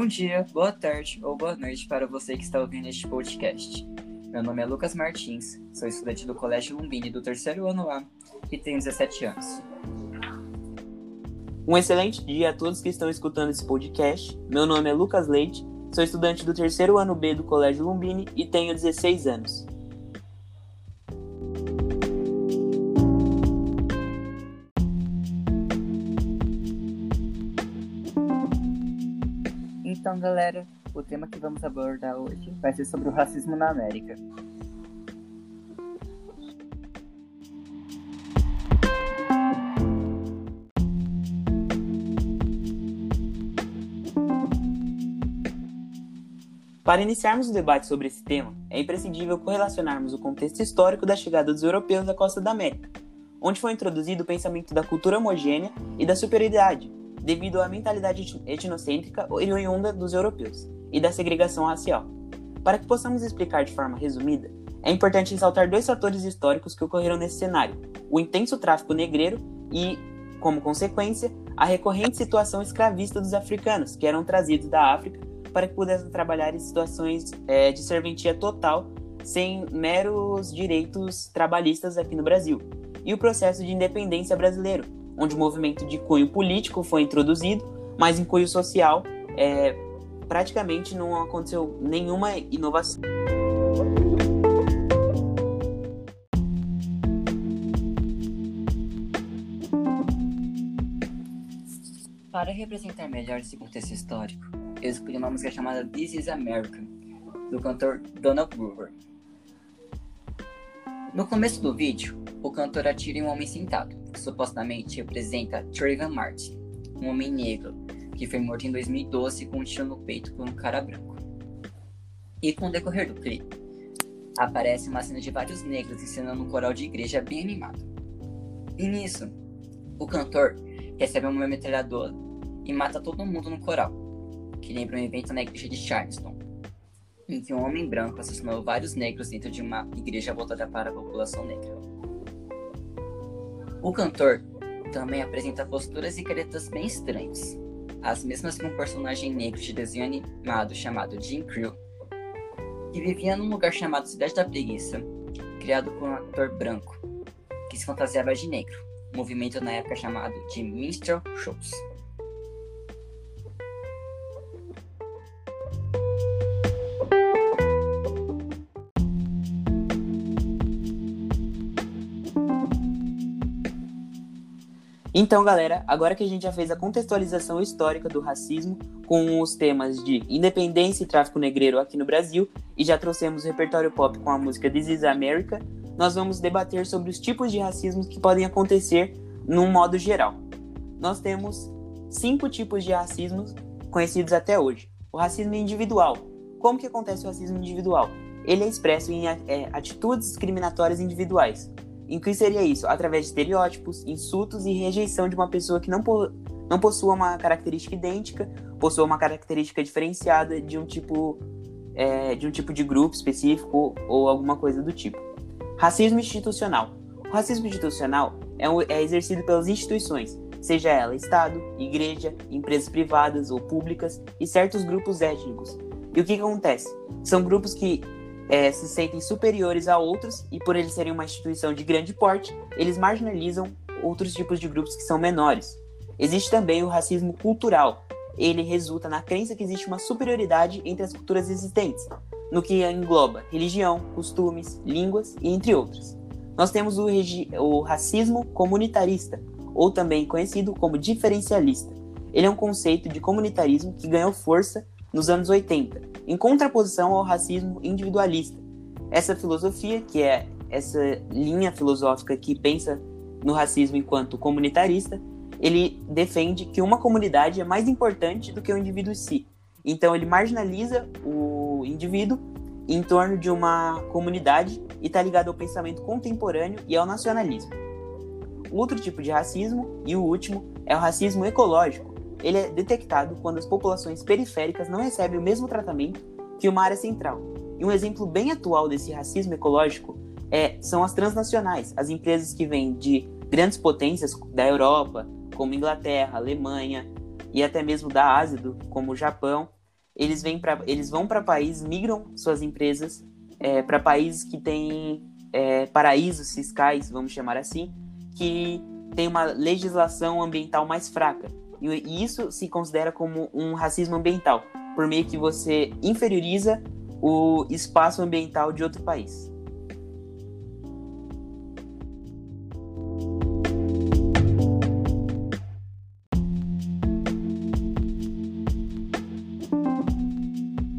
Bom dia, boa tarde ou boa noite para você que está ouvindo este podcast. Meu nome é Lucas Martins, sou estudante do Colégio Lumbini do terceiro ano A e tenho 17 anos. Um excelente dia a todos que estão escutando esse podcast. Meu nome é Lucas Leite, sou estudante do terceiro ano B do Colégio Lumbini e tenho 16 anos. Então, galera, o tema que vamos abordar hoje vai ser sobre o racismo na América. Para iniciarmos o debate sobre esse tema, é imprescindível correlacionarmos o contexto histórico da chegada dos europeus à costa da América, onde foi introduzido o pensamento da cultura homogênea e da superioridade, devido à mentalidade etnocêntrica oriunda dos europeus e da segregação racial. Para que possamos explicar de forma resumida, é importante ressaltar dois fatores históricos que ocorreram nesse cenário: o intenso tráfico negreiro e, como consequência, a recorrente situação escravista dos africanos, que eram trazidos da África para que pudessem trabalhar em situações é, de serventia total, sem meros direitos trabalhistas aqui no Brasil, e o processo de independência brasileiro, onde o movimento de cunho político foi introduzido, mas em cunho social é, praticamente não aconteceu nenhuma inovação. Para representar melhor esse contexto histórico, eu escolhi uma música chamada This is America, do cantor Donald Brewer. No começo do vídeo, o cantor atira em um homem sentado, supostamente representa Trayvon Martin, um homem negro que foi morto em 2012 com um tiro no peito por um cara branco. E com o decorrer do clipe, aparece uma cena de vários negros ensinando um coral de igreja bem animado. E nisso, o cantor recebe uma metralhadora e mata todo mundo no coral, que lembra um evento na igreja de Charleston, em que um homem branco assassinou vários negros dentro de uma igreja voltada para a população negra. O cantor também apresenta posturas e caretas bem estranhas, as mesmas que um personagem negro de desenho animado chamado Jim Crew, que vivia num lugar chamado Cidade da Preguiça, criado por um ator branco, que se fantasiava de negro, movimento na época chamado de minstrel shows. Então, galera, agora que a gente já fez a contextualização histórica do racismo com os temas de independência e tráfico negreiro aqui no Brasil e já trouxemos o repertório pop com a música This is America, nós vamos debater sobre os tipos de racismo que podem acontecer num modo geral. Nós temos cinco tipos de racismo conhecidos até hoje. O racismo individual. Como que acontece o racismo individual? Ele é expresso em é, atitudes discriminatórias individuais, em que seria isso? Através de estereótipos, insultos e rejeição de uma pessoa que não, po não possua uma característica idêntica, possua uma característica diferenciada de um tipo é, de um tipo de grupo específico ou alguma coisa do tipo. Racismo institucional. O racismo institucional é, um, é exercido pelas instituições, seja ela Estado, igreja, empresas privadas ou públicas e certos grupos étnicos. E o que, que acontece? São grupos que é, se sentem superiores a outros e por eles serem uma instituição de grande porte, eles marginalizam outros tipos de grupos que são menores. Existe também o racismo cultural. Ele resulta na crença que existe uma superioridade entre as culturas existentes, no que engloba religião, costumes, línguas e entre outros. Nós temos o, o racismo comunitarista, ou também conhecido como diferencialista. Ele é um conceito de comunitarismo que ganhou força nos anos 80, em contraposição ao racismo individualista. Essa filosofia, que é essa linha filosófica que pensa no racismo enquanto comunitarista, ele defende que uma comunidade é mais importante do que o indivíduo em si. Então ele marginaliza o indivíduo em torno de uma comunidade e está ligado ao pensamento contemporâneo e ao nacionalismo. Outro tipo de racismo, e o último, é o racismo ecológico, ele é detectado quando as populações periféricas não recebem o mesmo tratamento que uma área central. E um exemplo bem atual desse racismo ecológico é, são as transnacionais, as empresas que vêm de grandes potências da Europa, como Inglaterra, Alemanha e até mesmo da Ásia, como o Japão, eles, vêm pra, eles vão para países, migram suas empresas é, para países que têm é, paraísos fiscais, vamos chamar assim, que tem uma legislação ambiental mais fraca. E, isso se considera como um racismo ambiental, por meio que você inferioriza o espaço ambiental de outro país.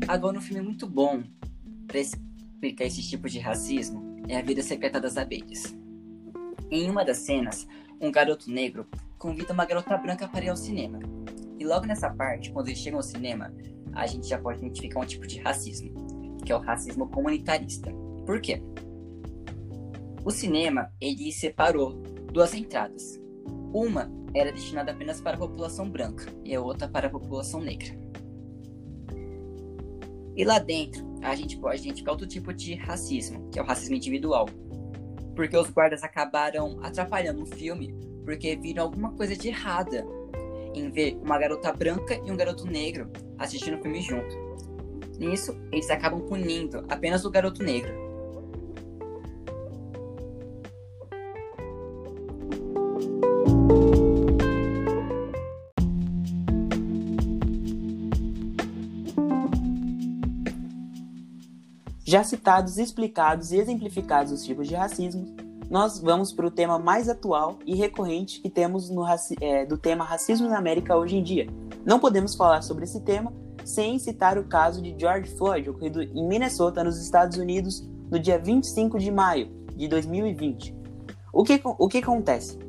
Agora, um filme muito bom para explicar esse tipo de racismo é A Vida Secreta das Abelhas. Em uma das cenas, um garoto negro convida uma garota branca para ir ao cinema. E logo nessa parte, quando eles chegam ao cinema, a gente já pode identificar um tipo de racismo, que é o racismo comunitarista. Por quê? O cinema, ele separou duas entradas. Uma era destinada apenas para a população branca e a outra para a população negra. E lá dentro, a gente pode identificar outro tipo de racismo, que é o racismo individual. Porque os guardas acabaram atrapalhando o filme porque viram alguma coisa de errada em ver uma garota branca e um garoto negro assistindo o filme junto. Nisso, eles acabam punindo apenas o garoto negro, Já citados, explicados e exemplificados os tipos de racismo, nós vamos para o tema mais atual e recorrente que temos no, é, do tema racismo na América hoje em dia. Não podemos falar sobre esse tema sem citar o caso de George Floyd, ocorrido em Minnesota, nos Estados Unidos, no dia 25 de maio de 2020. O que, o que acontece?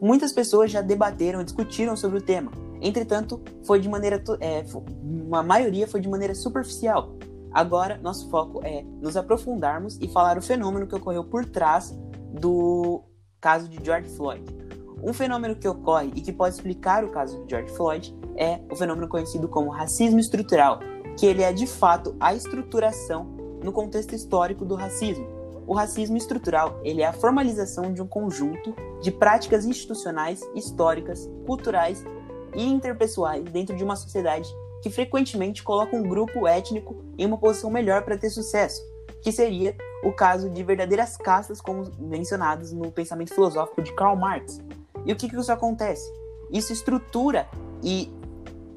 Muitas pessoas já debateram e discutiram sobre o tema, entretanto, foi de maneira é, uma maioria foi de maneira superficial, Agora, nosso foco é nos aprofundarmos e falar o fenômeno que ocorreu por trás do caso de George Floyd. Um fenômeno que ocorre e que pode explicar o caso de George Floyd é o fenômeno conhecido como racismo estrutural, que ele é de fato a estruturação no contexto histórico do racismo. O racismo estrutural ele é a formalização de um conjunto de práticas institucionais, históricas, culturais e interpessoais dentro de uma sociedade que frequentemente coloca um grupo étnico em uma posição melhor para ter sucesso, que seria o caso de verdadeiras castas, como mencionados no pensamento filosófico de Karl Marx. E o que, que isso acontece? Isso estrutura e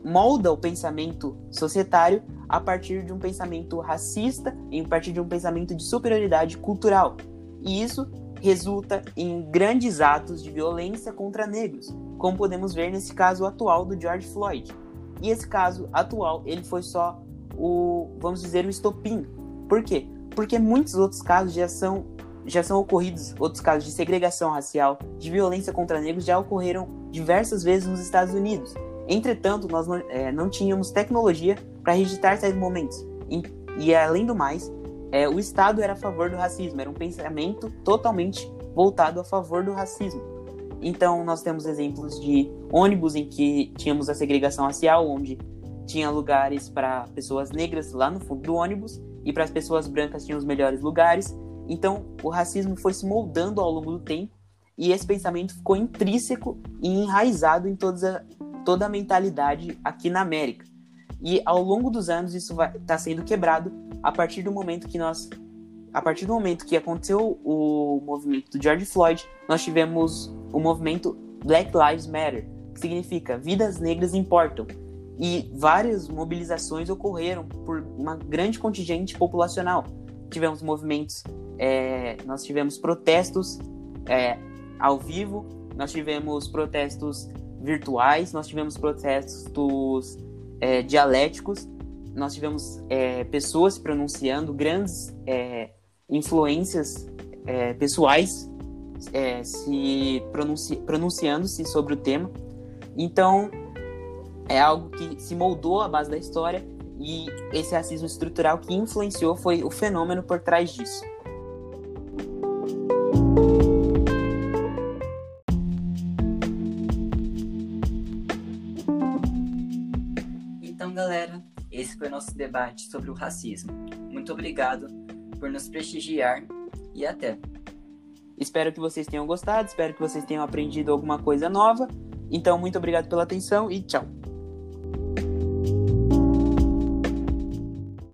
molda o pensamento societário a partir de um pensamento racista a partir de um pensamento de superioridade cultural. E isso resulta em grandes atos de violência contra negros, como podemos ver nesse caso atual do George Floyd. E esse caso atual, ele foi só o, vamos dizer, o estopim. Por quê? Porque muitos outros casos já são já são ocorridos, outros casos de segregação racial, de violência contra negros já ocorreram diversas vezes nos Estados Unidos. Entretanto, nós não, é, não tínhamos tecnologia para registrar tais momentos. E, e além do mais, é, o Estado era a favor do racismo, era um pensamento totalmente voltado a favor do racismo. Então, nós temos exemplos de ônibus em que tínhamos a segregação racial, onde tinha lugares para pessoas negras lá no fundo do ônibus e para as pessoas brancas tinham os melhores lugares. Então, o racismo foi se moldando ao longo do tempo e esse pensamento ficou intrínseco e enraizado em toda a, toda a mentalidade aqui na América. E ao longo dos anos isso está sendo quebrado a partir do momento que nós a partir do momento que aconteceu o movimento do George Floyd, nós tivemos o movimento Black Lives Matter, que significa vidas negras importam. E várias mobilizações ocorreram por uma grande contingente populacional. Tivemos movimentos, é, nós tivemos protestos é, ao vivo, nós tivemos protestos virtuais, nós tivemos protestos é, dialéticos, nós tivemos é, pessoas pronunciando, grandes é, influências é, pessoais se pronunci pronunciando-se sobre o tema. Então, é algo que se moldou à base da história e esse racismo estrutural que influenciou foi o fenômeno por trás disso. Então, galera, esse foi o nosso debate sobre o racismo. Muito obrigado por nos prestigiar e até. Espero que vocês tenham gostado, espero que vocês tenham aprendido alguma coisa nova. Então, muito obrigado pela atenção e tchau.